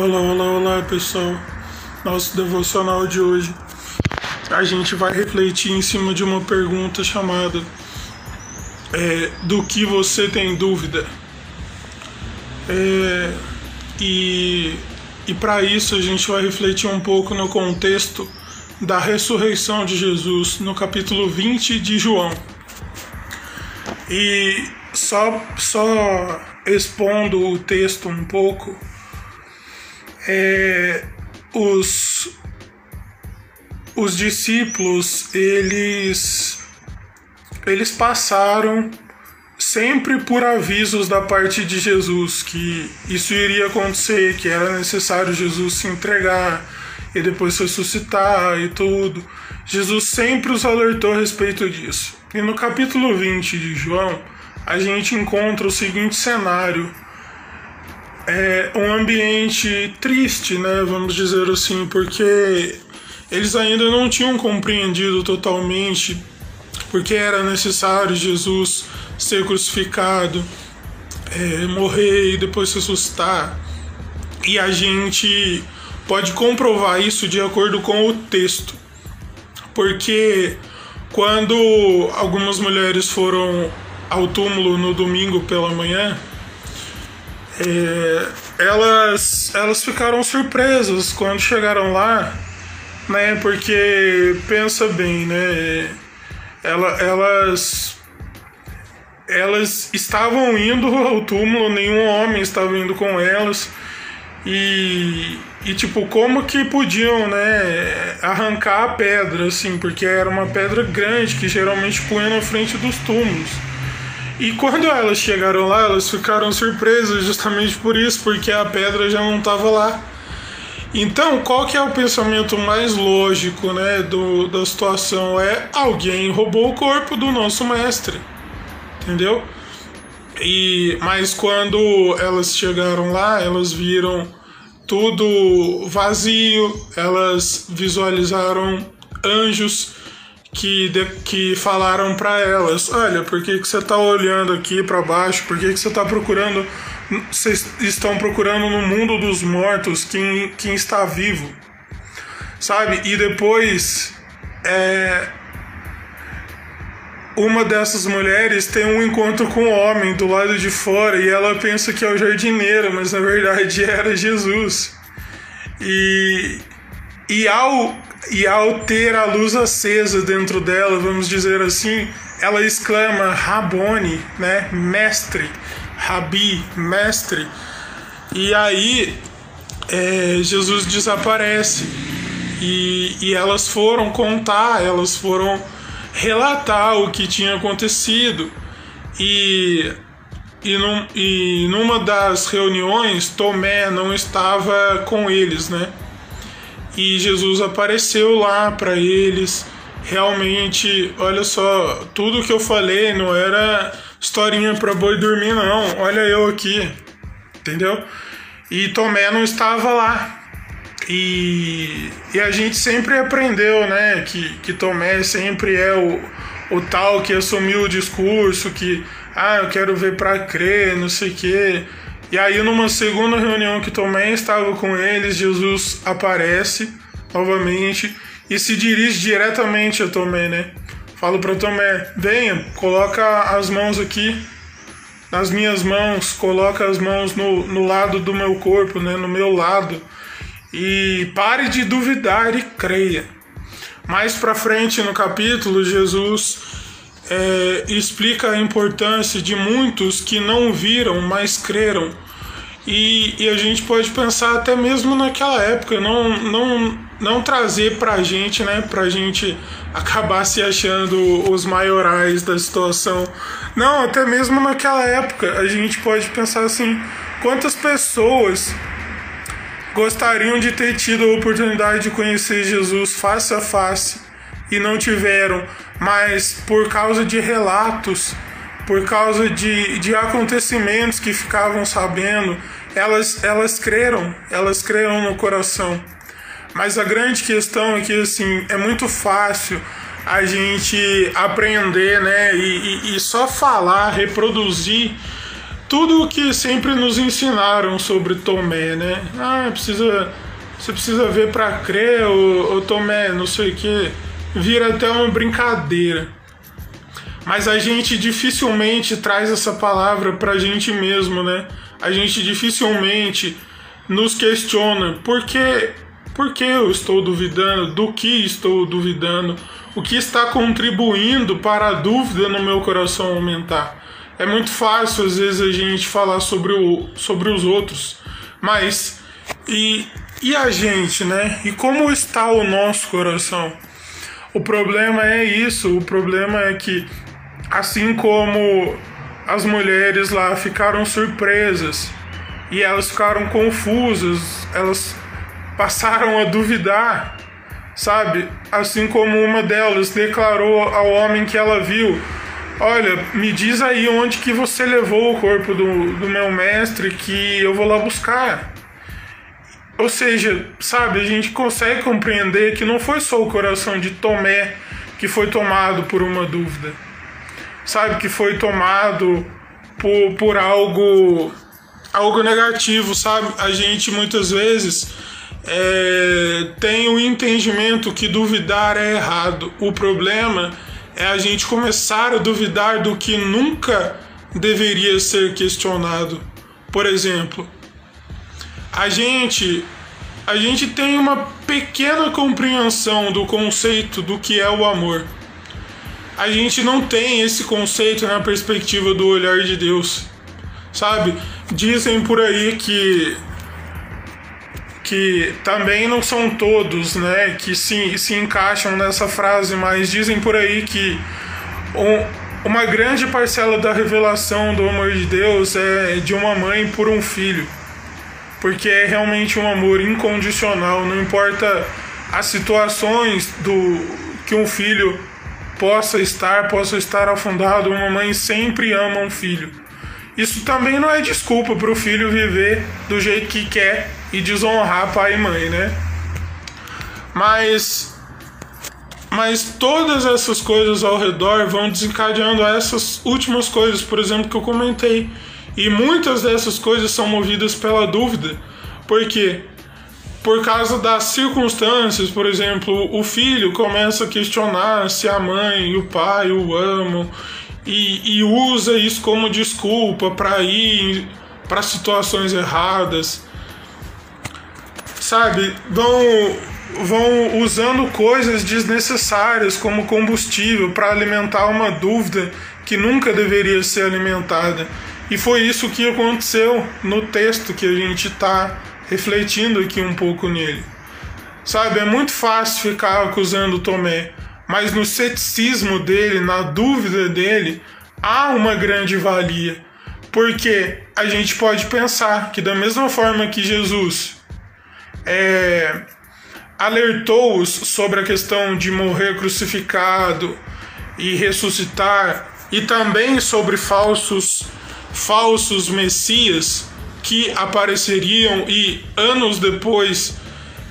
Olá, olá, olá pessoal. Nosso devocional de hoje a gente vai refletir em cima de uma pergunta chamada é, Do que você tem dúvida? É, e e para isso a gente vai refletir um pouco no contexto da ressurreição de Jesus, no capítulo 20 de João. E só, só expondo o texto um pouco, é, os, os discípulos, eles, eles passaram sempre por avisos da parte de Jesus que isso iria acontecer, que era necessário Jesus se entregar e depois ressuscitar e tudo. Jesus sempre os alertou a respeito disso. E no capítulo 20 de João, a gente encontra o seguinte cenário é um ambiente triste, né? Vamos dizer assim, porque eles ainda não tinham compreendido totalmente porque era necessário Jesus ser crucificado, é, morrer e depois ressuscitar. E a gente pode comprovar isso de acordo com o texto, porque quando algumas mulheres foram ao túmulo no domingo pela manhã, é, elas, elas ficaram surpresas quando chegaram lá, né? Porque pensa bem, né? Ela, elas elas estavam indo ao túmulo, nenhum homem estava indo com elas. E, e tipo, como que podiam, né, arrancar a pedra, assim, porque era uma pedra grande que geralmente punha na frente dos túmulos. E quando elas chegaram lá, elas ficaram surpresas justamente por isso, porque a pedra já não estava lá. Então, qual que é o pensamento mais lógico, né, do, da situação? É alguém roubou o corpo do nosso mestre, entendeu? E mas quando elas chegaram lá, elas viram tudo vazio, elas visualizaram anjos que, de, que falaram para elas: Olha, por que, que você está olhando aqui para baixo? Por que, que você está procurando? Vocês estão procurando no mundo dos mortos quem, quem está vivo, sabe? E depois, é, uma dessas mulheres tem um encontro com um homem do lado de fora e ela pensa que é o jardineiro, mas na verdade era Jesus. E, e ao e ao ter a luz acesa dentro dela, vamos dizer assim, ela exclama Rabone, né? Mestre, Rabi, mestre. E aí é, Jesus desaparece e, e elas foram contar, elas foram relatar o que tinha acontecido e e, num, e numa das reuniões Tomé não estava com eles, né? E Jesus apareceu lá para eles. Realmente, olha só, tudo que eu falei não era historinha para boi dormir, não. Olha eu aqui, entendeu? E Tomé não estava lá. E, e a gente sempre aprendeu, né, que, que Tomé sempre é o, o tal que assumiu o discurso, que, ah, eu quero ver para crer, não sei o quê. E aí, numa segunda reunião que Tomé estava com eles, Jesus aparece novamente e se dirige diretamente a Tomé, né? Falo para Tomé: venha, coloca as mãos aqui nas minhas mãos, coloca as mãos no, no lado do meu corpo, né? No meu lado. E pare de duvidar e creia. Mais para frente no capítulo, Jesus é, explica a importância de muitos que não viram, mas creram. E, e, a gente pode pensar até mesmo naquela época, não, não, não trazer pra gente, né? Pra gente acabar se achando os maiorais da situação. Não, até mesmo naquela época, a gente pode pensar assim: quantas pessoas gostariam de ter tido a oportunidade de conhecer Jesus face a face e não tiveram, mas por causa de relatos, por causa de, de acontecimentos que ficavam sabendo, elas, elas creram, elas creram no coração. Mas a grande questão é que assim, é muito fácil a gente aprender, né? E, e, e só falar, reproduzir tudo o que sempre nos ensinaram sobre Tomé, né? Ah, precisa, você precisa ver para crer, o, Tomé, não sei o que, vira até uma brincadeira. Mas a gente dificilmente traz essa palavra pra gente mesmo, né? A gente dificilmente nos questiona por que, por que eu estou duvidando, do que estou duvidando, o que está contribuindo para a dúvida no meu coração aumentar. É muito fácil às vezes a gente falar sobre, o, sobre os outros, mas e, e a gente, né? E como está o nosso coração? O problema é isso, o problema é que assim como as mulheres lá ficaram surpresas e elas ficaram confusas, elas passaram a duvidar, sabe? Assim como uma delas declarou ao homem que ela viu Olha, me diz aí onde que você levou o corpo do, do meu mestre que eu vou lá buscar. Ou seja, sabe, a gente consegue compreender que não foi só o coração de Tomé que foi tomado por uma dúvida. Sabe, que foi tomado por, por algo algo negativo, sabe? A gente muitas vezes é, tem o entendimento que duvidar é errado. O problema é é a gente começar a duvidar do que nunca deveria ser questionado. Por exemplo, a gente a gente tem uma pequena compreensão do conceito do que é o amor. A gente não tem esse conceito na perspectiva do olhar de Deus. Sabe? Dizem por aí que que também não são todos, né, que se, se encaixam nessa frase, mas dizem por aí que um, uma grande parcela da revelação do amor de Deus é de uma mãe por um filho, porque é realmente um amor incondicional, não importa as situações do que um filho possa estar, possa estar afundado, uma mãe sempre ama um filho. Isso também não é desculpa para o filho viver do jeito que quer e desonrar pai e mãe, né? Mas mas todas essas coisas ao redor vão desencadeando essas últimas coisas, por exemplo, que eu comentei. E muitas dessas coisas são movidas pela dúvida. porque Por causa das circunstâncias, por exemplo, o filho começa a questionar se a mãe e o pai o amam e, e usa isso como desculpa para ir para situações erradas sabe, vão vão usando coisas desnecessárias como combustível para alimentar uma dúvida que nunca deveria ser alimentada. E foi isso que aconteceu no texto que a gente está refletindo aqui um pouco nele. Sabe, é muito fácil ficar acusando Tomé, mas no ceticismo dele, na dúvida dele, há uma grande valia. Porque a gente pode pensar que, da mesma forma que Jesus é, alertou-os sobre a questão de morrer crucificado e ressuscitar, e também sobre falsos, falsos messias que apareceriam e anos depois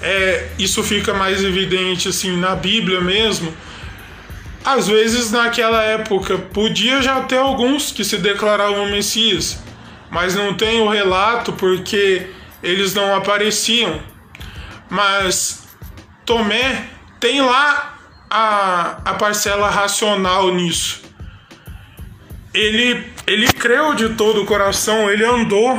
é, isso fica mais evidente assim na Bíblia mesmo. Às vezes naquela época podia já ter alguns que se declaravam messias, mas não tem o relato porque eles não apareciam. Mas Tomé tem lá a, a parcela racional nisso. Ele, ele creu de todo o coração, ele andou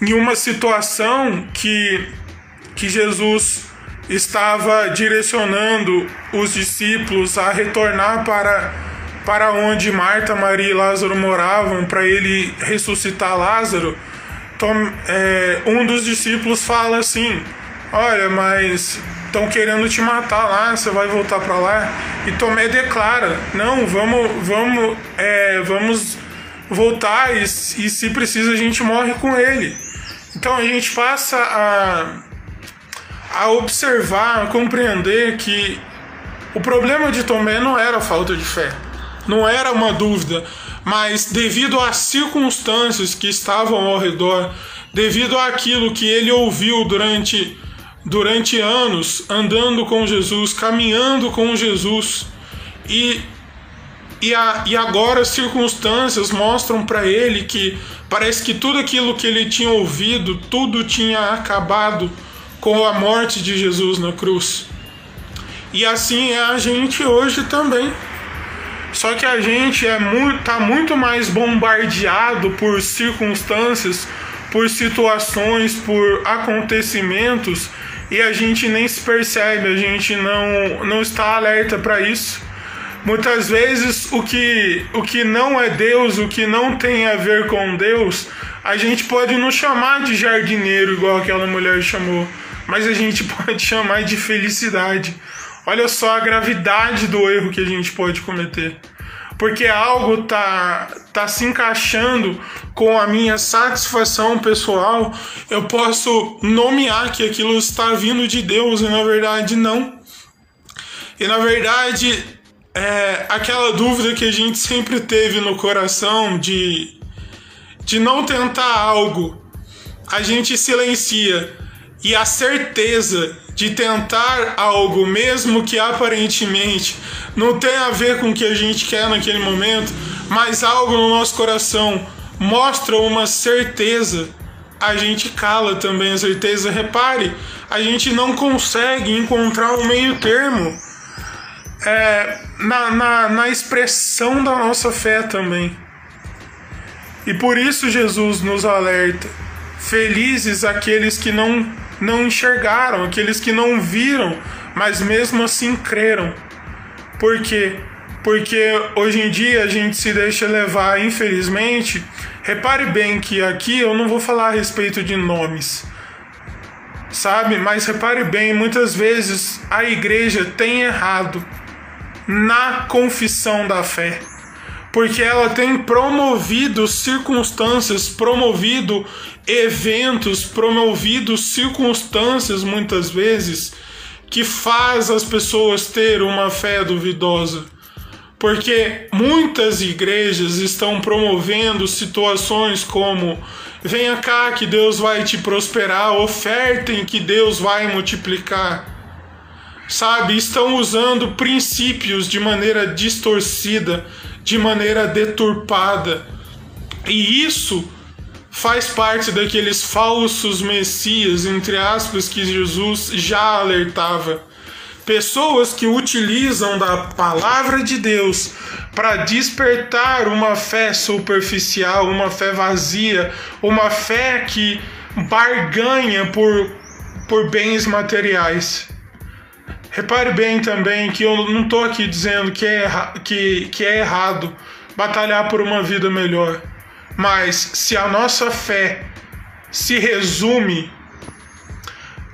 em uma situação que, que Jesus estava direcionando os discípulos a retornar para, para onde Marta, Maria e Lázaro moravam, para ele ressuscitar Lázaro. Tom, é, um dos discípulos fala assim: Olha, mas estão querendo te matar lá, você vai voltar para lá. E Tomé declara: Não, vamos, vamos, é, vamos voltar e, e se precisa a gente morre com ele. Então a gente passa a, a observar, a compreender que o problema de Tomé não era a falta de fé, não era uma dúvida mas devido às circunstâncias que estavam ao redor, devido àquilo que ele ouviu durante, durante anos, andando com Jesus, caminhando com Jesus, e e, a, e agora as circunstâncias mostram para ele que parece que tudo aquilo que ele tinha ouvido, tudo tinha acabado com a morte de Jesus na cruz. E assim é a gente hoje também. Só que a gente é muito, tá muito mais bombardeado por circunstâncias, por situações, por acontecimentos e a gente nem se percebe, a gente não, não está alerta para isso. Muitas vezes o que, o que não é Deus, o que não tem a ver com Deus, a gente pode não chamar de jardineiro igual aquela mulher chamou, mas a gente pode chamar de felicidade. Olha só a gravidade do erro que a gente pode cometer. Porque algo tá, tá se encaixando com a minha satisfação pessoal, eu posso nomear que aquilo está vindo de Deus e na verdade não. E na verdade é, aquela dúvida que a gente sempre teve no coração de, de não tentar algo, a gente silencia. E a certeza de tentar algo, mesmo que aparentemente não tenha a ver com o que a gente quer naquele momento, mas algo no nosso coração mostra uma certeza, a gente cala também a certeza. Repare, a gente não consegue encontrar um meio termo é, na, na, na expressão da nossa fé também. E por isso Jesus nos alerta: felizes aqueles que não, não enxergaram, aqueles que não viram, mas mesmo assim creram. Por quê? Porque hoje em dia a gente se deixa levar, infelizmente. Repare bem que aqui eu não vou falar a respeito de nomes, sabe? Mas repare bem, muitas vezes a igreja tem errado na confissão da fé, porque ela tem promovido circunstâncias, promovido eventos, promovido circunstâncias muitas vezes que faz as pessoas ter uma fé duvidosa. Porque muitas igrejas estão promovendo situações como venha cá que Deus vai te prosperar, ofertem que Deus vai multiplicar sabe, estão usando princípios de maneira distorcida, de maneira deturpada. E isso faz parte daqueles falsos messias, entre aspas, que Jesus já alertava. Pessoas que utilizam da palavra de Deus para despertar uma fé superficial, uma fé vazia, uma fé que barganha por, por bens materiais. Repare bem também que eu não estou aqui dizendo que é, que, que é errado batalhar por uma vida melhor, mas se a nossa fé se resume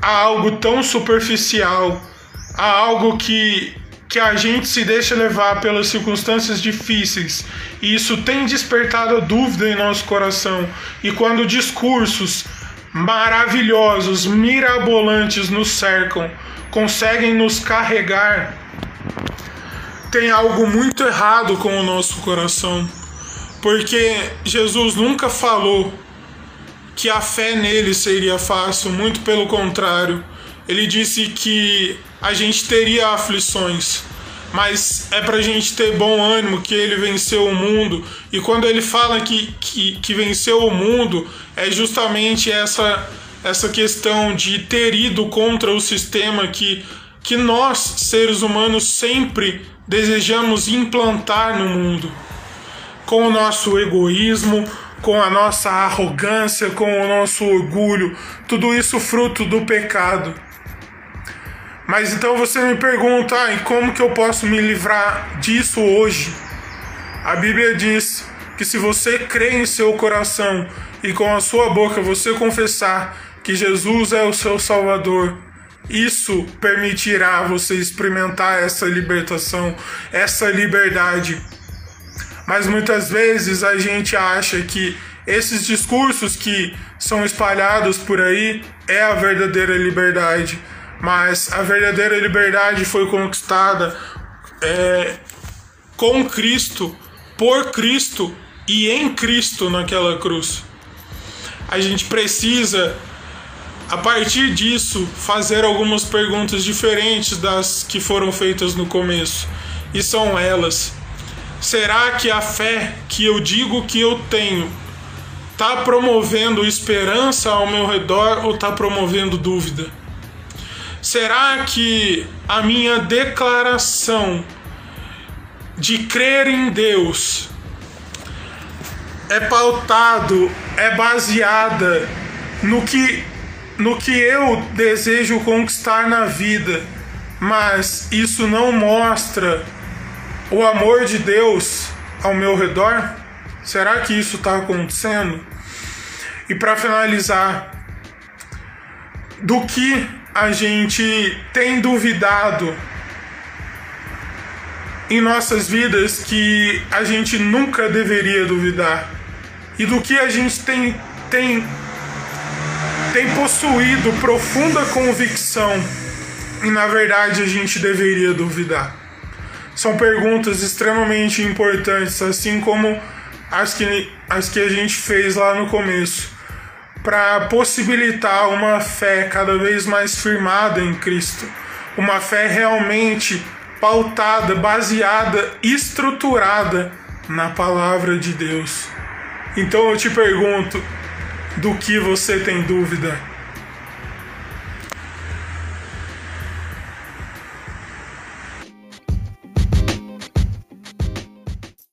a algo tão superficial, a algo que, que a gente se deixa levar pelas circunstâncias difíceis, e isso tem despertado dúvida em nosso coração, e quando discursos maravilhosos, mirabolantes nos cercam, conseguem nos carregar, tem algo muito errado com o nosso coração. Porque Jesus nunca falou que a fé nele seria fácil, muito pelo contrário. Ele disse que a gente teria aflições, mas é para a gente ter bom ânimo que ele venceu o mundo. E quando ele fala que, que, que venceu o mundo, é justamente essa essa questão de ter ido contra o sistema que, que nós, seres humanos, sempre desejamos implantar no mundo. Com o nosso egoísmo, com a nossa arrogância, com o nosso orgulho, tudo isso fruto do pecado. Mas então você me pergunta, ah, e como que eu posso me livrar disso hoje? A Bíblia diz que se você crê em seu coração e com a sua boca você confessar que Jesus é o seu Salvador, isso permitirá você experimentar essa libertação, essa liberdade. Mas muitas vezes a gente acha que esses discursos que são espalhados por aí é a verdadeira liberdade. Mas a verdadeira liberdade foi conquistada é, com Cristo, por Cristo e em Cristo naquela cruz. A gente precisa a partir disso, fazer algumas perguntas diferentes das que foram feitas no começo. E são elas: Será que a fé que eu digo que eu tenho está promovendo esperança ao meu redor ou está promovendo dúvida? Será que a minha declaração de crer em Deus é pautado, é baseada no que no que eu desejo conquistar na vida, mas isso não mostra o amor de Deus ao meu redor? Será que isso está acontecendo? E para finalizar, do que a gente tem duvidado em nossas vidas que a gente nunca deveria duvidar? E do que a gente tem, tem tem possuído profunda convicção e na verdade a gente deveria duvidar? São perguntas extremamente importantes, assim como as que, as que a gente fez lá no começo, para possibilitar uma fé cada vez mais firmada em Cristo, uma fé realmente pautada, baseada, estruturada na palavra de Deus. Então eu te pergunto, do que você tem dúvida?